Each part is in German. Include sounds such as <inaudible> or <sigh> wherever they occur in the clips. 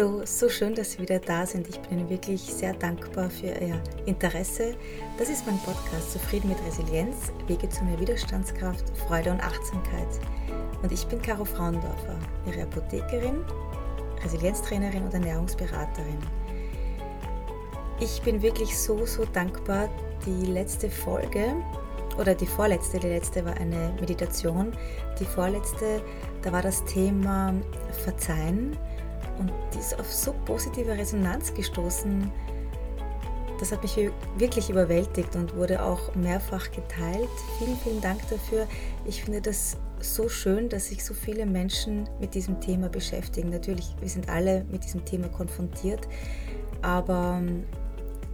Hallo, so schön, dass Sie wieder da sind. Ich bin Ihnen wirklich sehr dankbar für Ihr Interesse. Das ist mein Podcast Zufrieden mit Resilienz, Wege zu mehr Widerstandskraft, Freude und Achtsamkeit. Und ich bin Caro Frauendorfer, Ihre Apothekerin, Resilienztrainerin und Ernährungsberaterin. Ich bin wirklich so, so dankbar. Die letzte Folge oder die vorletzte, die letzte war eine Meditation. Die vorletzte, da war das Thema Verzeihen und die ist auf so positive Resonanz gestoßen. Das hat mich wirklich überwältigt und wurde auch mehrfach geteilt. Vielen, vielen Dank dafür. Ich finde das so schön, dass sich so viele Menschen mit diesem Thema beschäftigen. Natürlich, wir sind alle mit diesem Thema konfrontiert, aber ähm,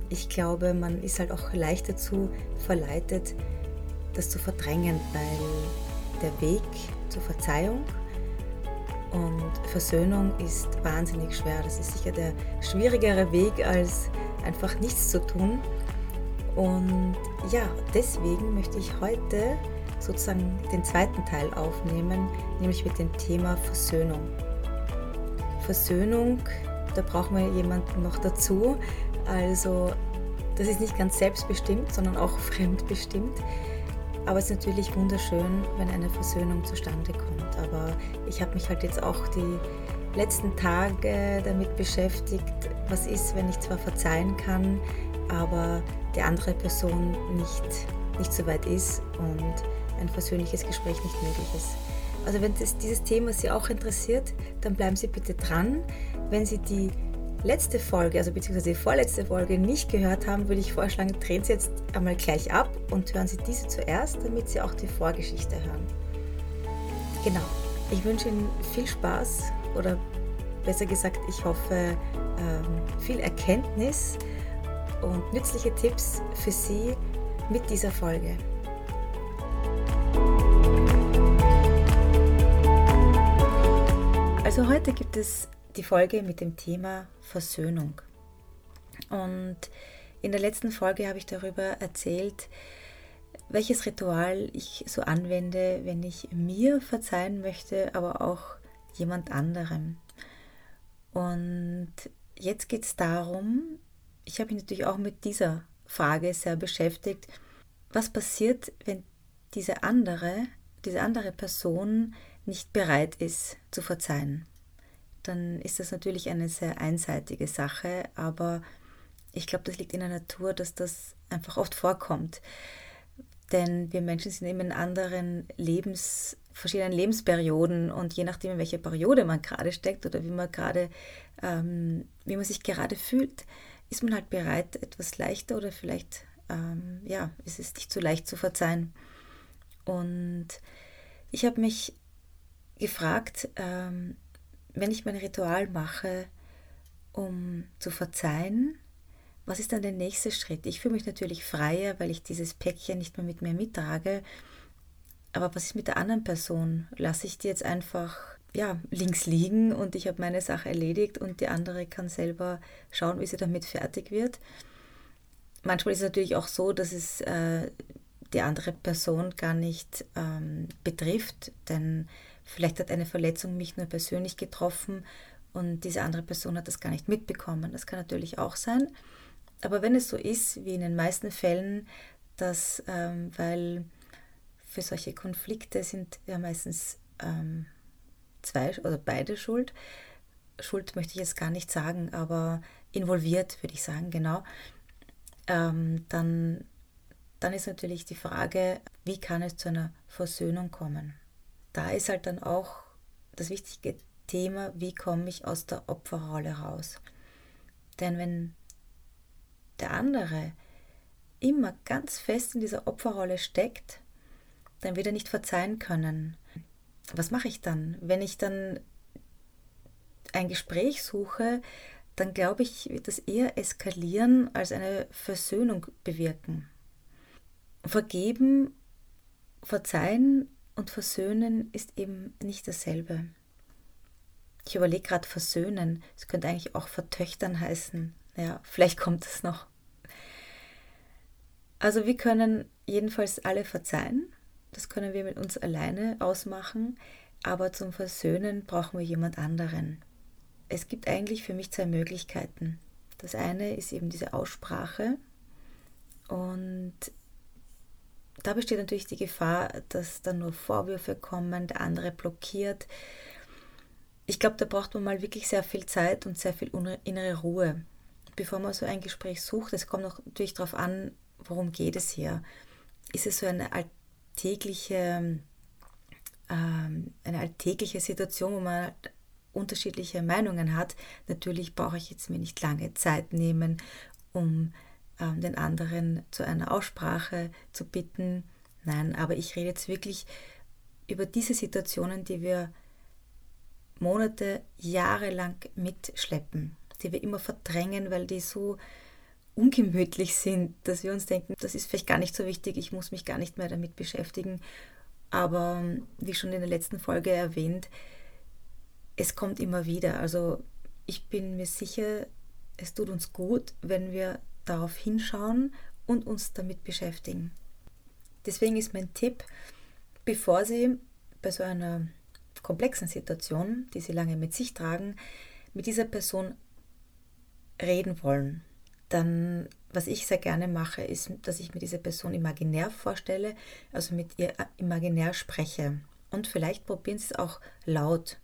ich glaube, man ist halt auch leicht dazu verleitet, das zu verdrängen, weil der Weg zur Verzeihung und Versöhnung ist wahnsinnig schwer. Das ist sicher der schwierigere Weg, als einfach nichts zu tun. Und ja, deswegen möchte ich heute sozusagen den zweiten Teil aufnehmen, nämlich mit dem Thema Versöhnung. Versöhnung, da brauchen wir jemanden noch dazu. Also das ist nicht ganz selbstbestimmt, sondern auch <laughs> fremdbestimmt. Aber es ist natürlich wunderschön, wenn eine Versöhnung zustande kommt. Aber ich habe mich halt jetzt auch die letzten Tage damit beschäftigt, was ist, wenn ich zwar verzeihen kann, aber die andere Person nicht, nicht so weit ist und ein versöhnliches Gespräch nicht möglich ist. Also wenn das, dieses Thema Sie auch interessiert, dann bleiben Sie bitte dran. Wenn Sie die letzte Folge, also beziehungsweise die vorletzte Folge nicht gehört haben, würde ich vorschlagen, drehen Sie jetzt einmal gleich ab und hören Sie diese zuerst, damit Sie auch die Vorgeschichte hören. Genau. Ich wünsche Ihnen viel Spaß oder besser gesagt, ich hoffe ähm, viel Erkenntnis und nützliche Tipps für Sie mit dieser Folge. Also heute gibt es die Folge mit dem Thema Versöhnung. Und in der letzten Folge habe ich darüber erzählt, welches Ritual ich so anwende, wenn ich mir verzeihen möchte, aber auch jemand anderem. Und jetzt geht es darum, ich habe mich natürlich auch mit dieser Frage sehr beschäftigt, was passiert, wenn diese andere, diese andere Person nicht bereit ist zu verzeihen dann ist das natürlich eine sehr einseitige Sache, aber ich glaube, das liegt in der Natur, dass das einfach oft vorkommt. Denn wir Menschen sind eben in anderen Lebens, verschiedenen Lebensperioden und je nachdem, in welcher Periode man gerade steckt oder wie man gerade, ähm, wie man sich gerade fühlt, ist man halt bereit, etwas leichter oder vielleicht, ähm, ja, ist es nicht so leicht zu verzeihen. Und ich habe mich gefragt, ähm, wenn ich mein Ritual mache, um zu verzeihen, was ist dann der nächste Schritt? Ich fühle mich natürlich freier, weil ich dieses Päckchen nicht mehr mit mir mittrage. Aber was ist mit der anderen Person? Lasse ich die jetzt einfach ja, links liegen und ich habe meine Sache erledigt und die andere kann selber schauen, wie sie damit fertig wird? Manchmal ist es natürlich auch so, dass es äh, die andere Person gar nicht ähm, betrifft, denn Vielleicht hat eine Verletzung mich nur persönlich getroffen und diese andere Person hat das gar nicht mitbekommen. Das kann natürlich auch sein. Aber wenn es so ist, wie in den meisten Fällen, dass, ähm, weil für solche Konflikte sind ja meistens ähm, zwei oder beide schuld. Schuld möchte ich jetzt gar nicht sagen, aber involviert würde ich sagen, genau. Ähm, dann, dann ist natürlich die Frage, wie kann es zu einer Versöhnung kommen? da ist halt dann auch das wichtige Thema, wie komme ich aus der Opferrolle raus. Denn wenn der andere immer ganz fest in dieser Opferrolle steckt, dann wird er nicht verzeihen können. Was mache ich dann? Wenn ich dann ein Gespräch suche, dann glaube ich, wird das eher eskalieren als eine Versöhnung bewirken. Vergeben, verzeihen und versöhnen ist eben nicht dasselbe. Ich überlege gerade versöhnen. Es könnte eigentlich auch vertöchtern heißen. Ja, vielleicht kommt es noch. Also wir können jedenfalls alle verzeihen. Das können wir mit uns alleine ausmachen. Aber zum Versöhnen brauchen wir jemand anderen. es gibt eigentlich für mich zwei Möglichkeiten. Das eine ist eben diese Aussprache und da besteht natürlich die Gefahr, dass dann nur Vorwürfe kommen, der andere blockiert. Ich glaube, da braucht man mal wirklich sehr viel Zeit und sehr viel innere Ruhe, bevor man so ein Gespräch sucht. Es kommt auch natürlich darauf an, worum geht es hier. Ist es so eine alltägliche, ähm, eine alltägliche Situation, wo man unterschiedliche Meinungen hat? Natürlich brauche ich jetzt mir nicht lange Zeit nehmen, um ähm, den anderen zu einer Aussprache zu bitten. Nein, aber ich rede jetzt wirklich über diese Situationen, die wir Monate, Jahre lang mitschleppen, die wir immer verdrängen, weil die so ungemütlich sind, dass wir uns denken, das ist vielleicht gar nicht so wichtig, ich muss mich gar nicht mehr damit beschäftigen. Aber wie schon in der letzten Folge erwähnt, es kommt immer wieder. Also ich bin mir sicher, es tut uns gut, wenn wir darauf hinschauen und uns damit beschäftigen. Deswegen ist mein Tipp, bevor Sie bei so einer komplexen Situation, die Sie lange mit sich tragen, mit dieser Person reden wollen, dann, was ich sehr gerne mache, ist, dass ich mir diese Person imaginär vorstelle, also mit ihr imaginär spreche. Und vielleicht probieren Sie es auch laut.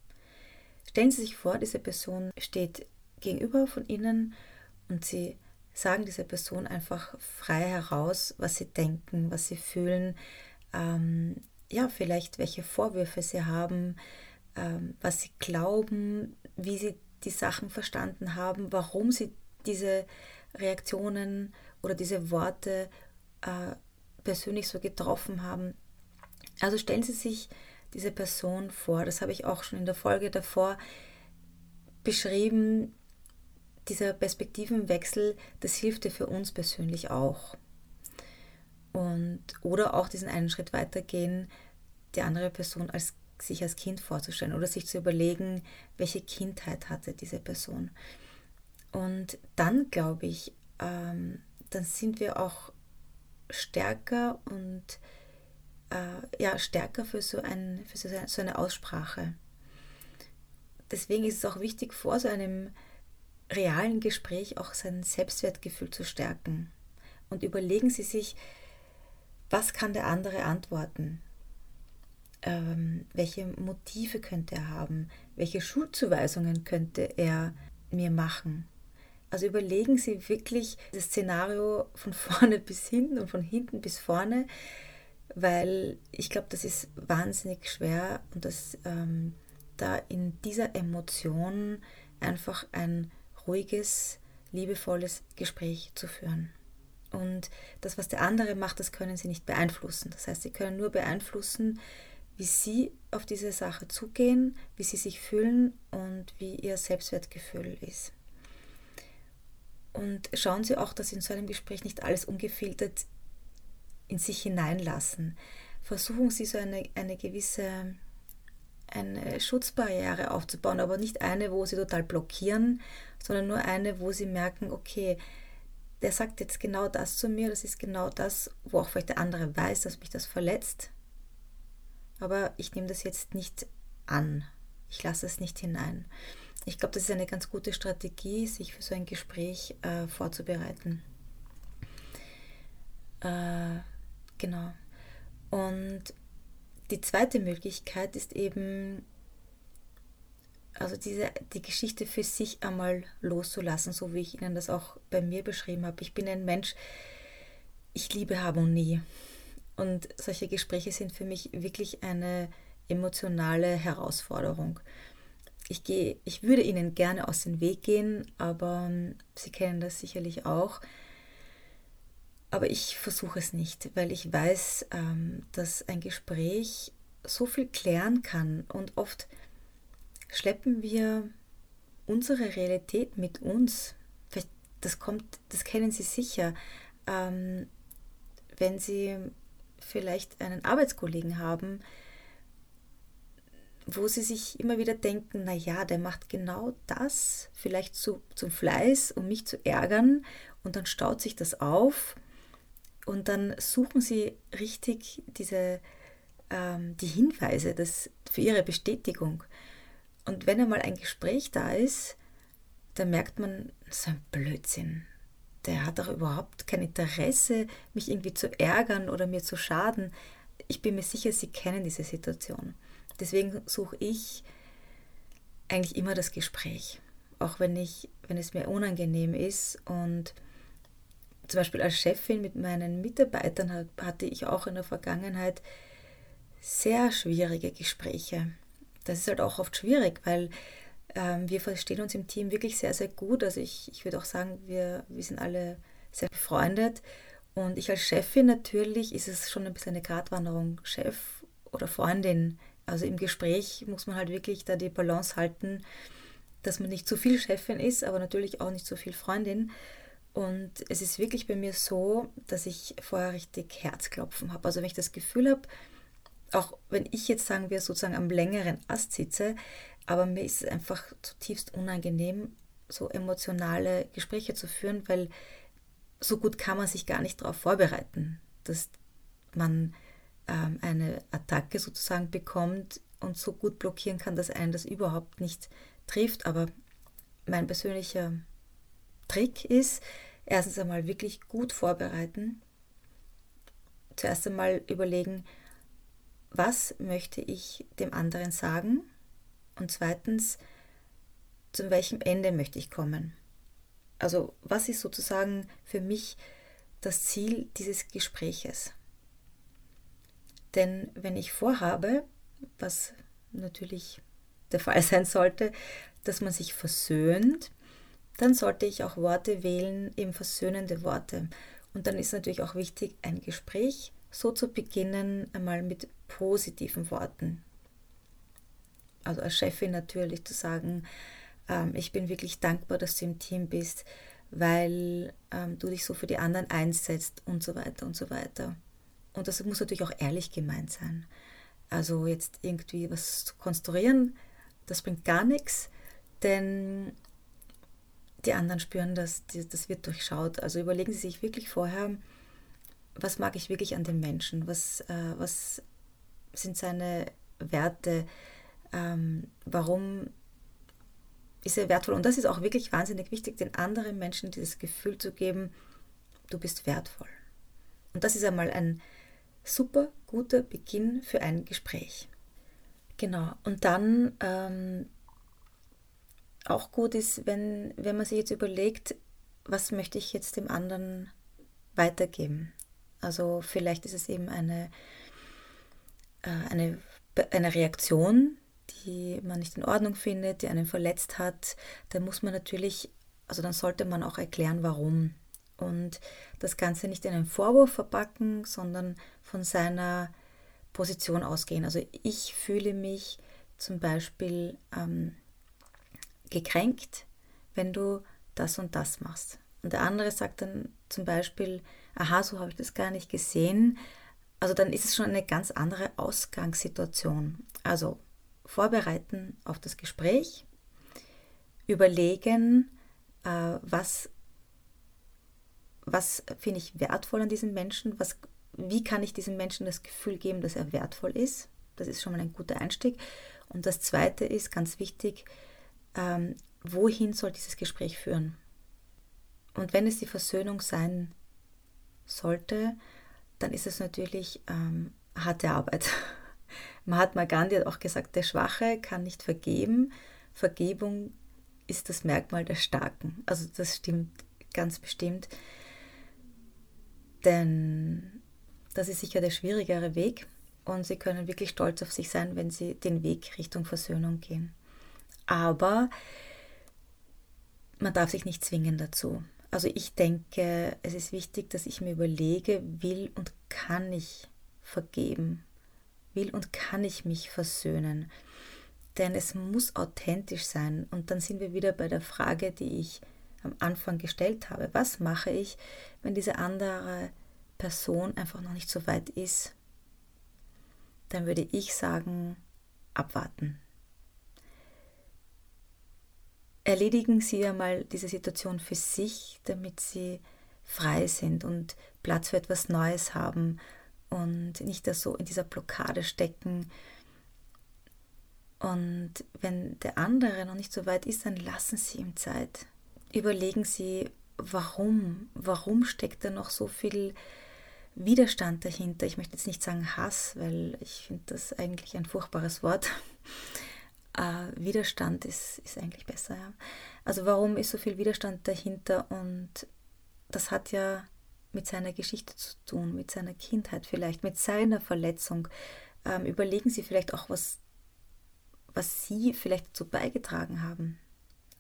Stellen Sie sich vor, diese Person steht gegenüber von Ihnen und Sie sagen dieser Person einfach frei heraus, was sie denken, was sie fühlen, ähm, ja, vielleicht welche Vorwürfe sie haben, ähm, was sie glauben, wie sie die Sachen verstanden haben, warum sie diese Reaktionen oder diese Worte äh, persönlich so getroffen haben. Also stellen Sie sich diese Person vor, das habe ich auch schon in der Folge davor beschrieben, dieser Perspektivenwechsel, das hilft dir für uns persönlich auch. Und, oder auch diesen einen Schritt weitergehen, die andere Person als, sich als Kind vorzustellen oder sich zu überlegen, welche Kindheit hatte diese Person. Und dann glaube ich, ähm, dann sind wir auch stärker und äh, ja, stärker für so, ein, für so eine Aussprache. Deswegen ist es auch wichtig, vor so einem realen Gespräch auch sein Selbstwertgefühl zu stärken. Und überlegen Sie sich, was kann der andere antworten? Ähm, welche Motive könnte er haben? Welche Schulzuweisungen könnte er mir machen? Also überlegen Sie wirklich das Szenario von <laughs> vorne bis hinten und von hinten bis vorne, weil ich glaube, das ist wahnsinnig schwer und dass ähm, da in dieser Emotion einfach ein ruhiges, liebevolles Gespräch zu führen. Und das, was der andere macht, das können sie nicht beeinflussen. Das heißt, sie können nur beeinflussen, wie sie auf diese Sache zugehen, wie sie sich fühlen und wie ihr Selbstwertgefühl ist. Und schauen Sie auch, dass Sie in so einem Gespräch nicht alles ungefiltert in sich hineinlassen. Versuchen Sie so eine, eine gewisse eine Schutzbarriere aufzubauen, aber nicht eine, wo sie total blockieren, sondern nur eine, wo sie merken, okay, der sagt jetzt genau das zu mir, das ist genau das, wo auch vielleicht der andere weiß, dass mich das verletzt, aber ich nehme das jetzt nicht an, ich lasse es nicht hinein. Ich glaube, das ist eine ganz gute Strategie, sich für so ein Gespräch äh, vorzubereiten. Äh, genau. Und die zweite Möglichkeit ist eben, also diese, die Geschichte für sich einmal loszulassen, so wie ich Ihnen das auch bei mir beschrieben habe. Ich bin ein Mensch, ich liebe Harmonie. Und solche Gespräche sind für mich wirklich eine emotionale Herausforderung. Ich, gehe, ich würde Ihnen gerne aus dem Weg gehen, aber Sie kennen das sicherlich auch. Aber ich versuche es nicht, weil ich weiß, ähm, dass ein Gespräch so viel klären kann und oft schleppen wir unsere Realität mit uns. Das kommt, das kennen Sie sicher, ähm, wenn Sie vielleicht einen Arbeitskollegen haben, wo sie sich immer wieder denken, na ja, der macht genau das, vielleicht zu, zum Fleiß, um mich zu ärgern, und dann staut sich das auf und dann suchen sie richtig diese, ähm, die Hinweise das, für ihre Bestätigung. Und wenn einmal ein Gespräch da ist, da merkt man, so ein Blödsinn. Der hat doch überhaupt kein Interesse, mich irgendwie zu ärgern oder mir zu schaden. Ich bin mir sicher, Sie kennen diese Situation. Deswegen suche ich eigentlich immer das Gespräch. Auch wenn, ich, wenn es mir unangenehm ist. Und zum Beispiel als Chefin mit meinen Mitarbeitern hatte ich auch in der Vergangenheit sehr schwierige Gespräche. Das ist halt auch oft schwierig, weil ähm, wir verstehen uns im Team wirklich sehr, sehr gut. Also ich, ich würde auch sagen, wir, wir sind alle sehr befreundet. Und ich als Chefin natürlich ist es schon ein bisschen eine Gratwanderung, Chef oder Freundin. Also im Gespräch muss man halt wirklich da die Balance halten, dass man nicht zu viel Chefin ist, aber natürlich auch nicht zu viel Freundin. Und es ist wirklich bei mir so, dass ich vorher richtig Herzklopfen habe. Also wenn ich das Gefühl habe, auch wenn ich jetzt sagen wir sozusagen am längeren Ast sitze, aber mir ist es einfach zutiefst unangenehm, so emotionale Gespräche zu führen, weil so gut kann man sich gar nicht darauf vorbereiten, dass man ähm, eine Attacke sozusagen bekommt und so gut blockieren kann, dass einen das überhaupt nicht trifft. Aber mein persönlicher Trick ist, erstens einmal wirklich gut vorbereiten. Zuerst einmal überlegen, was möchte ich dem anderen sagen? Und zweitens, zu welchem Ende möchte ich kommen? Also was ist sozusagen für mich das Ziel dieses Gespräches? Denn wenn ich vorhabe, was natürlich der Fall <laughs> sein sollte, dass man sich versöhnt, dann sollte ich auch Worte wählen, eben versöhnende Worte. Und dann ist natürlich auch wichtig, ein Gespräch so zu beginnen, einmal mit positiven Worten. Also als Chefin natürlich zu sagen, ähm, ich bin wirklich dankbar, dass du im Team bist, weil ähm, du dich so für die anderen einsetzt und so weiter und so weiter. Und das muss natürlich auch ehrlich gemeint sein. Also jetzt irgendwie was zu konstruieren, das bringt gar nichts, denn die anderen spüren das, das wird durchschaut. Also überlegen Sie sich wirklich vorher, was mag ich wirklich an dem Menschen, was, äh, was sind seine Werte, ähm, warum ist er wertvoll. Und das ist auch wirklich wahnsinnig wichtig, den anderen Menschen dieses Gefühl zu geben, du bist wertvoll. Und das ist einmal ein super guter Beginn für ein Gespräch. Genau, und dann ähm, auch gut ist, wenn, wenn man sich jetzt überlegt, was möchte ich jetzt dem anderen weitergeben. Also vielleicht ist es eben eine, äh, eine, eine Reaktion, die man nicht in Ordnung findet, die einen verletzt hat, dann muss man natürlich, also dann sollte man auch erklären, warum. Und das Ganze nicht in einen Vorwurf verpacken, sondern von seiner Position ausgehen. Also ich fühle mich zum Beispiel ähm, gekränkt, wenn du das und das machst. Und der andere sagt dann zum Beispiel, aha, so habe ich das gar nicht gesehen. Also dann ist es schon eine ganz andere Ausgangssituation. Also vorbereiten auf das Gespräch, überlegen, äh, was, was finde ich wertvoll an diesem Menschen, was, wie kann ich diesem Menschen das Gefühl geben, dass er wertvoll ist. Das ist schon mal ein guter Einstieg. Und das Zweite ist ganz wichtig, ähm, wohin soll dieses Gespräch führen? Und wenn es die Versöhnung sein sollte, dann ist es natürlich ähm, harte Arbeit. <laughs> Mahatma Gandhi hat auch gesagt, der Schwache kann nicht vergeben. Vergebung ist das Merkmal der Starken. Also das stimmt ganz bestimmt. Denn das ist sicher der schwierigere Weg und sie können wirklich stolz auf sich sein, wenn sie den Weg Richtung Versöhnung gehen. Aber man darf sich nicht zwingen dazu. Also ich denke, es ist wichtig, dass ich mir überlege, will und kann ich vergeben will und kann ich mich versöhnen. Denn es muss authentisch sein. Und dann sind wir wieder bei der Frage, die ich am Anfang gestellt habe. Was mache ich, wenn diese andere Person einfach noch nicht so weit ist? Dann würde ich sagen, abwarten. Erledigen Sie einmal diese Situation für sich, damit Sie frei sind und Platz für etwas Neues haben und nicht da so in dieser Blockade stecken. Und wenn der andere noch nicht so weit ist, dann lassen Sie ihm Zeit. Überlegen Sie, warum? Warum steckt da noch so viel Widerstand dahinter? Ich möchte jetzt nicht sagen Hass, weil ich finde das eigentlich ein furchtbares Wort. <laughs> Äh, Widerstand ist, ist eigentlich besser. Ja. Also warum ist so viel Widerstand dahinter? Und das hat ja mit seiner Geschichte zu tun, mit seiner Kindheit vielleicht, mit seiner Verletzung. Ähm, überlegen Sie vielleicht auch, was, was Sie vielleicht dazu beigetragen haben.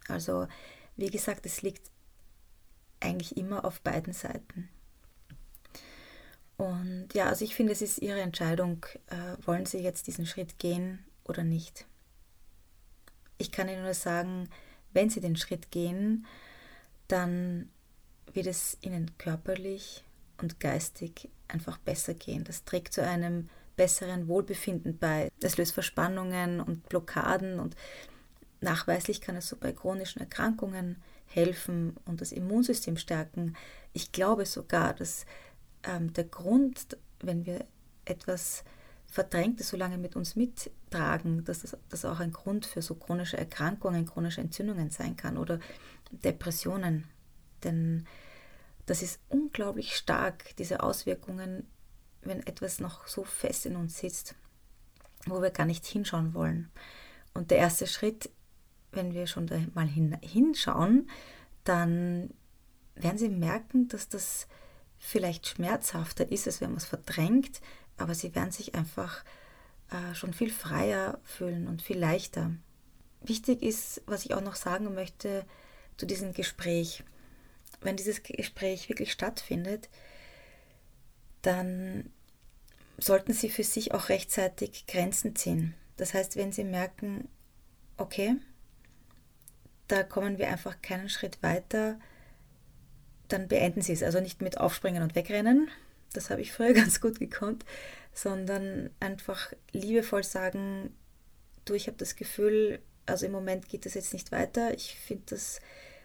Also, wie gesagt, es liegt eigentlich immer auf beiden Seiten. Und ja, also ich finde, es ist Ihre Entscheidung, äh, wollen Sie jetzt diesen Schritt gehen oder nicht. Ich kann Ihnen nur sagen, wenn Sie den Schritt gehen, dann wird es Ihnen körperlich und geistig einfach besser gehen. Das trägt zu einem besseren Wohlbefinden bei. Es löst Verspannungen und Blockaden und nachweislich kann es so bei chronischen Erkrankungen helfen und das Immunsystem stärken. Ich glaube sogar, dass ähm, der Grund, wenn wir etwas Verdrängtes so lange mit uns mittragen, dass das, das auch ein Grund für so chronische Erkrankungen, chronische Entzündungen sein kann oder Depressionen. Denn das ist unglaublich stark, diese Auswirkungen, wenn etwas noch so fest in uns sitzt, wo wir gar nicht hinschauen wollen. Und der erste Schritt, wenn wir schon mal hin, hinschauen, dann werden Sie merken, dass das vielleicht schmerzhafter ist, als wenn man es verdrängt, aber Sie werden sich einfach äh, schon viel freier fühlen und viel leichter. Wichtig ist, was ich auch noch sagen möchte zu diesem Gespräch wenn dieses Gespräch wirklich stattfindet, dann sollten Sie für sich auch rechtzeitig Grenzen ziehen. Das heißt, wenn Sie merken, okay, da kommen wir einfach keinen Schritt weiter, dann beenden Sie es. Also nicht mit Aufspringen und Wegrennen, das habe ich früher <laughs> ganz gut gekonnt, sondern einfach liebevoll sagen, du, ich habe das Gefühl, also im Moment geht es jetzt nicht weiter, ich finde das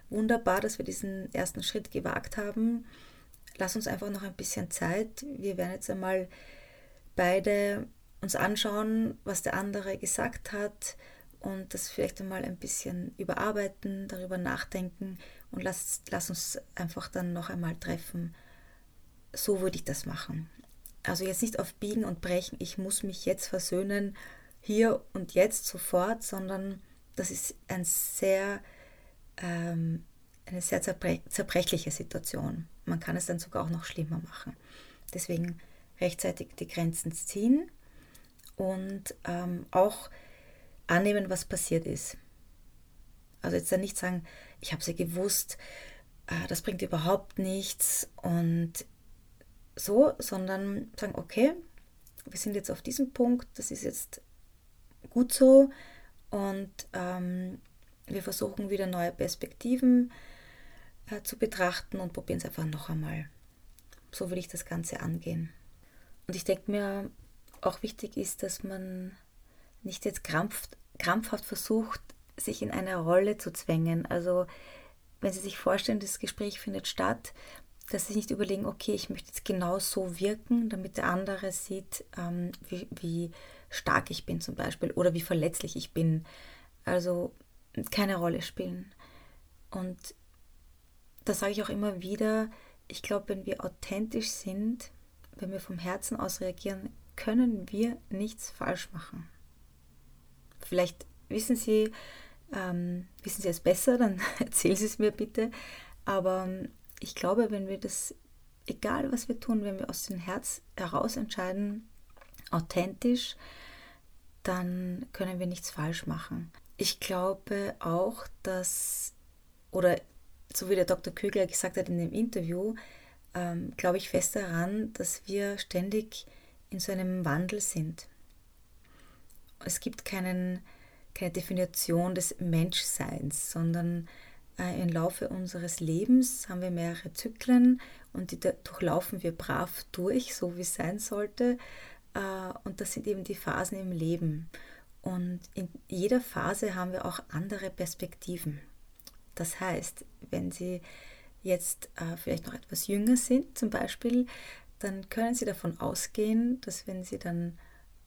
wunderbar, dass wir diesen ersten Schritt gewagt haben. Lass uns einfach noch ein bisschen Zeit. Wir werden jetzt einmal beide uns anschauen, was der andere gesagt hat und das vielleicht einmal ein bisschen überarbeiten, darüber nachdenken und lass, lass uns einfach dann noch einmal treffen. So würde ich das machen. Also jetzt nicht auf Biegen und Brechen, ich muss mich jetzt versöhnen, hier und jetzt sofort, sondern das ist ein sehr ähm, eine sehr zerbre zerbrechliche Situation. Man kann es dann sogar auch noch schlimmer machen. Deswegen rechtzeitig die Grenzen ziehen und ähm, auch annehmen, was passiert ist. Also jetzt dann nicht sagen, ich habe sie gewusst, äh, das bringt überhaupt nichts und so, sondern sagen, okay, wir sind jetzt auf diesem Punkt, das ist jetzt gut so und ähm, wir versuchen wieder neue Perspektiven äh, zu betrachten und probieren es einfach noch einmal. So will ich das Ganze angehen. Und ich denke mir, auch wichtig ist, dass man nicht jetzt krampft, krampfhaft versucht, sich in eine Rolle zu zwängen. Also wenn Sie sich vorstellen, das Gespräch findet statt, dass Sie nicht überlegen, okay, ich möchte jetzt genau so wirken, damit der andere sieht, ähm, wie, wie stark ich bin zum Beispiel oder wie verletzlich ich bin. Also keine Rolle spielen. Und das sage ich auch immer wieder, ich glaube, wenn wir authentisch sind, wenn wir vom Herzen aus reagieren, können wir nichts falsch machen. Vielleicht wissen Sie, ähm, wissen Sie es besser, dann <laughs> erzählen Sie es mir bitte. Aber ähm, ich glaube, wenn wir das, egal was wir tun, wenn wir aus dem Herz heraus entscheiden, authentisch, dann können wir nichts falsch machen. Ich glaube auch, dass, oder so wie der Dr. Kögler gesagt hat in dem Interview, ähm, glaube ich fest daran, dass wir ständig in so einem Wandel sind. Es gibt keinen, keine Definition des Menschseins, sondern äh, im Laufe unseres Lebens haben wir mehrere Zyklen und die durchlaufen wir brav durch, so wie es sein sollte. Äh, und das sind eben die Phasen im Leben. Und in jeder Phase haben wir auch andere Perspektiven. Das heißt, wenn Sie jetzt äh, vielleicht noch etwas jünger sind zum Beispiel, dann können Sie davon ausgehen, dass wenn Sie dann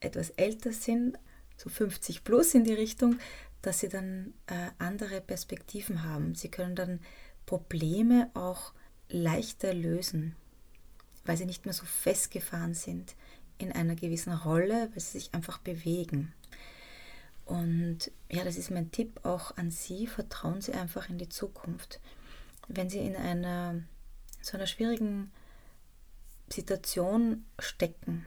etwas älter sind, so 50 plus in die Richtung, dass sie dann äh, andere Perspektiven haben. Sie können dann Probleme auch leichter lösen, weil sie nicht mehr so festgefahren sind in einer gewissen Rolle, weil sie sich einfach bewegen. Und ja, das ist mein Tipp auch an Sie. Vertrauen Sie einfach in die Zukunft. Wenn Sie in einer so einer schwierigen Situation stecken,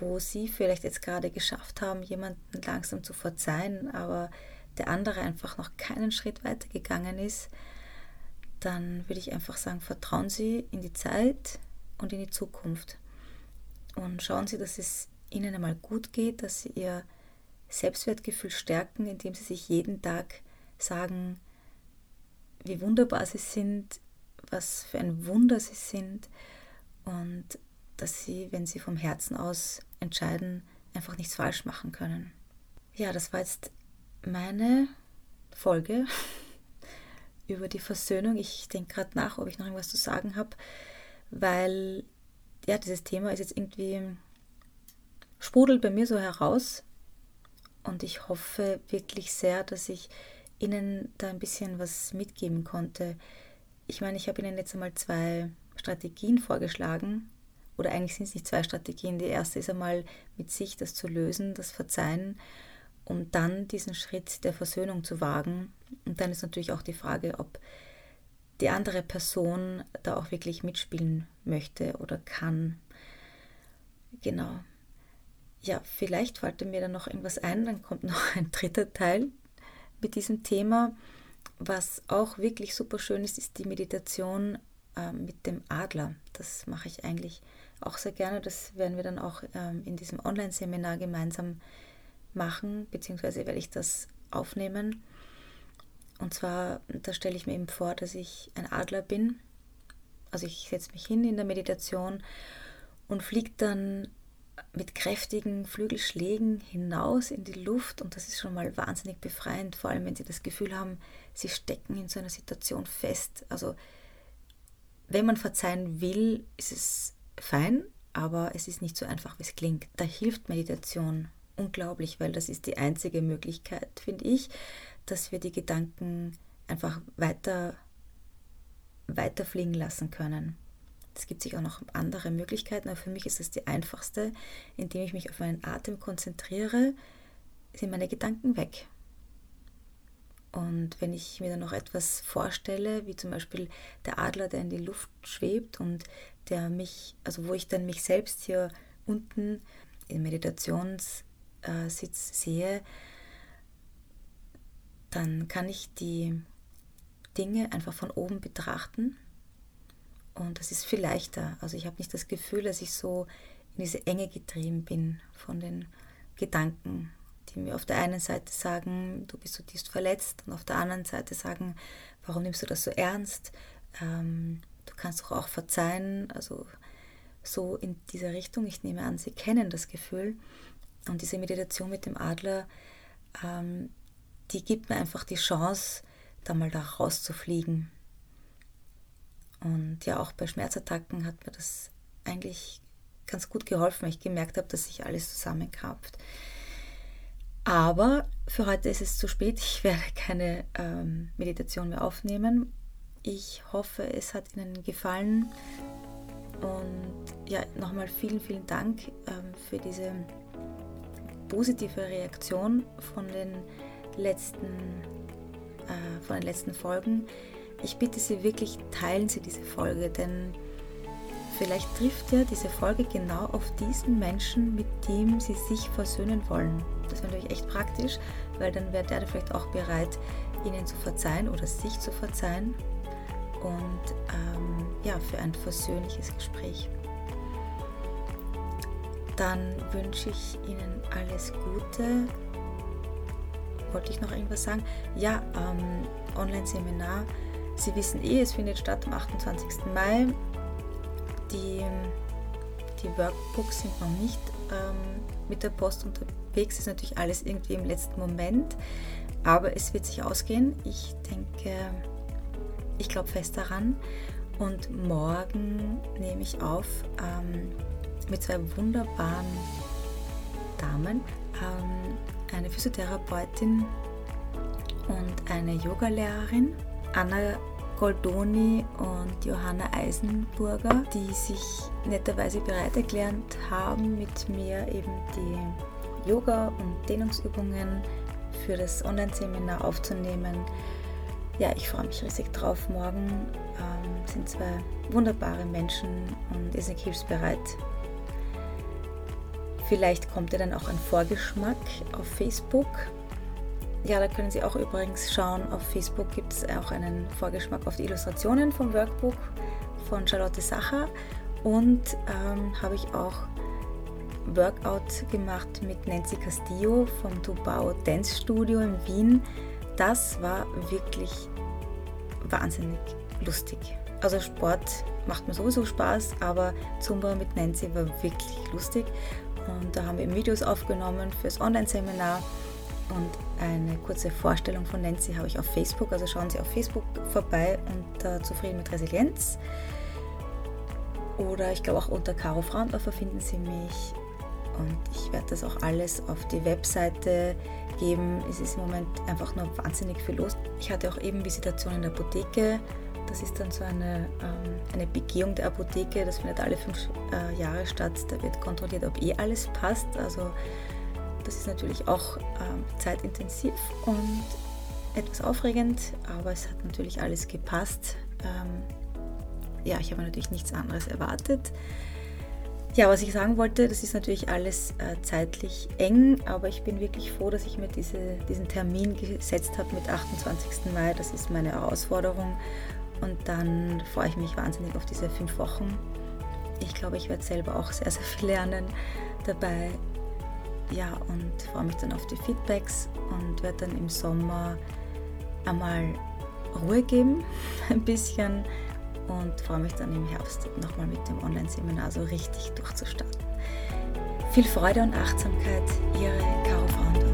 wo Sie vielleicht jetzt gerade geschafft haben, jemanden langsam zu verzeihen, aber der andere einfach noch keinen Schritt weiter gegangen ist, dann würde ich einfach sagen, vertrauen Sie in die Zeit und in die Zukunft. Und schauen Sie, dass es Ihnen einmal gut geht, dass Sie Ihr Selbstwertgefühl stärken, indem Sie sich jeden Tag sagen, wie wunderbar Sie sind, was für ein Wunder Sie sind und dass Sie, wenn Sie vom Herzen aus entscheiden, einfach nichts falsch machen können. Ja, das war jetzt meine Folge <laughs> über die Versöhnung. Ich denke gerade nach, ob ich noch irgendwas zu sagen habe, weil ja, dieses Thema ist jetzt irgendwie sprudelt bei mir so heraus und ich hoffe wirklich sehr, dass ich Ihnen da ein bisschen was mitgeben konnte. Ich meine, ich habe Ihnen jetzt einmal zwei Strategien vorgeschlagen, oder eigentlich sind es nicht zwei Strategien. Die erste ist einmal mit sich das zu lösen, das Verzeihen, um dann diesen Schritt der Versöhnung zu wagen. Und dann ist natürlich auch die Frage, ob die andere Person da auch wirklich mitspielen möchte oder kann. Genau. Ja, vielleicht fällt mir dann noch irgendwas ein, dann kommt noch <laughs> ein dritter Teil mit diesem Thema. Was auch wirklich super schön ist, ist die Meditation äh, mit dem Adler. Das mache ich eigentlich auch sehr gerne. Das werden wir dann auch ähm, in diesem Online-Seminar gemeinsam machen, beziehungsweise werde ich das aufnehmen. Und zwar, da stelle ich mir eben vor, dass ich ein Adler bin. Also ich setze mich hin in der Meditation und fliege dann mit kräftigen Flügelschlägen hinaus in die Luft und das ist schon mal wahnsinnig befreiend, vor allem wenn Sie das Gefühl haben, Sie stecken in so einer Situation fest. Also wenn man verzeihen will, ist es fein, aber es ist nicht so einfach, wie es klingt. Da hilft Meditation unglaublich, weil das ist die einzige Möglichkeit, finde ich, dass wir die Gedanken einfach weiter, weiter fliegen lassen können. Es gibt sich auch noch andere Möglichkeiten, aber für mich ist es die einfachste, indem ich mich auf meinen Atem konzentriere, sind meine Gedanken weg. Und wenn ich mir dann noch etwas vorstelle, wie zum Beispiel der Adler, der in die Luft schwebt und der mich, also wo ich dann mich selbst hier unten im Meditationssitz sehe, dann kann ich die Dinge einfach von oben betrachten und das ist viel leichter. Also ich habe nicht das Gefühl, dass ich so in diese Enge getrieben bin von den Gedanken, die mir auf der einen Seite sagen, du bist zutiefst verletzt und auf der anderen Seite sagen, warum nimmst du das so ernst? Ähm, du kannst doch auch verzeihen. Also so in dieser Richtung. Ich nehme an, Sie kennen das Gefühl. Und diese Meditation mit dem Adler, ähm, die gibt mir einfach die Chance, da mal da rauszufliegen. Und ja, auch bei Schmerzattacken hat mir das eigentlich ganz gut geholfen, weil ich gemerkt habe, dass sich alles zusammenkrampft. Aber für heute ist es zu spät. Ich werde keine ähm, Meditation mehr aufnehmen. Ich hoffe, es hat Ihnen gefallen. Und ja, nochmal vielen, vielen Dank ähm, für diese positive Reaktion von den letzten, äh, von den letzten Folgen. Ich bitte Sie wirklich, teilen Sie diese Folge, denn vielleicht trifft ja diese Folge genau auf diesen Menschen, mit dem Sie sich versöhnen wollen. Das wäre natürlich echt praktisch, weil dann wäre der vielleicht auch bereit, Ihnen zu verzeihen oder sich zu verzeihen und ähm, ja, für ein versöhnliches Gespräch. Dann wünsche ich Ihnen alles Gute. Wollte ich noch irgendwas sagen? Ja, ähm, Online-Seminar. Sie wissen eh, es findet statt am 28. Mai. Die, die Workbooks sind noch nicht ähm, mit der Post unterwegs. Ist natürlich alles irgendwie im letzten Moment. Aber es wird sich ausgehen. Ich denke, ich glaube fest daran. Und morgen nehme ich auf ähm, mit zwei wunderbaren Damen, ähm, eine Physiotherapeutin und eine Yogalehrerin, Anna Goldoni und Johanna Eisenburger, die sich netterweise bereit erklärt haben, mit mir eben die Yoga- und Dehnungsübungen für das Online-Seminar aufzunehmen. Ja, ich freue mich riesig drauf. Morgen ähm, sind zwei wunderbare Menschen und ihr seid hilfsbereit. Vielleicht kommt ja dann auch ein Vorgeschmack auf Facebook. Ja, da können Sie auch übrigens schauen. Auf Facebook gibt es auch einen Vorgeschmack auf die Illustrationen vom Workbook von Charlotte Sacher. Und ähm, habe ich auch Workout gemacht mit Nancy Castillo vom Tubao Dance Studio in Wien. Das war wirklich wahnsinnig lustig. Also Sport macht mir sowieso Spaß, aber Zumba mit Nancy war wirklich lustig. Und da haben wir Videos aufgenommen fürs Online-Seminar. Und eine kurze Vorstellung von Nancy habe ich auf Facebook. Also schauen Sie auf Facebook vorbei unter Zufrieden mit Resilienz. Oder ich glaube auch unter Caro Frauendorfer finden Sie mich. Und ich werde das auch alles auf die Webseite geben. Es ist im Moment einfach nur wahnsinnig viel los. Ich hatte auch eben Visitation in der Apotheke. Das ist dann so eine, ähm, eine Begehung der Apotheke. Das findet alle fünf äh, Jahre statt. Da wird kontrolliert, ob eh alles passt. Also das ist natürlich auch ähm, zeitintensiv und etwas aufregend, aber es hat natürlich alles gepasst. Ähm, ja, ich habe natürlich nichts anderes erwartet. Ja, was ich sagen wollte, das ist natürlich alles äh, zeitlich eng, aber ich bin wirklich froh, dass ich mir diese, diesen Termin gesetzt habe mit 28. Mai. Das ist meine Herausforderung. Und dann freue ich mich wahnsinnig auf diese fünf Wochen. Ich glaube, ich werde selber auch sehr, sehr viel lernen dabei. Ja, und freue mich dann auf die Feedbacks und werde dann im Sommer einmal Ruhe geben, <laughs> ein bisschen und freue mich dann im Herbst nochmal mit dem Online-Seminar so richtig durchzustarten. Viel Freude und Achtsamkeit, Ihre Caro Frauendorf.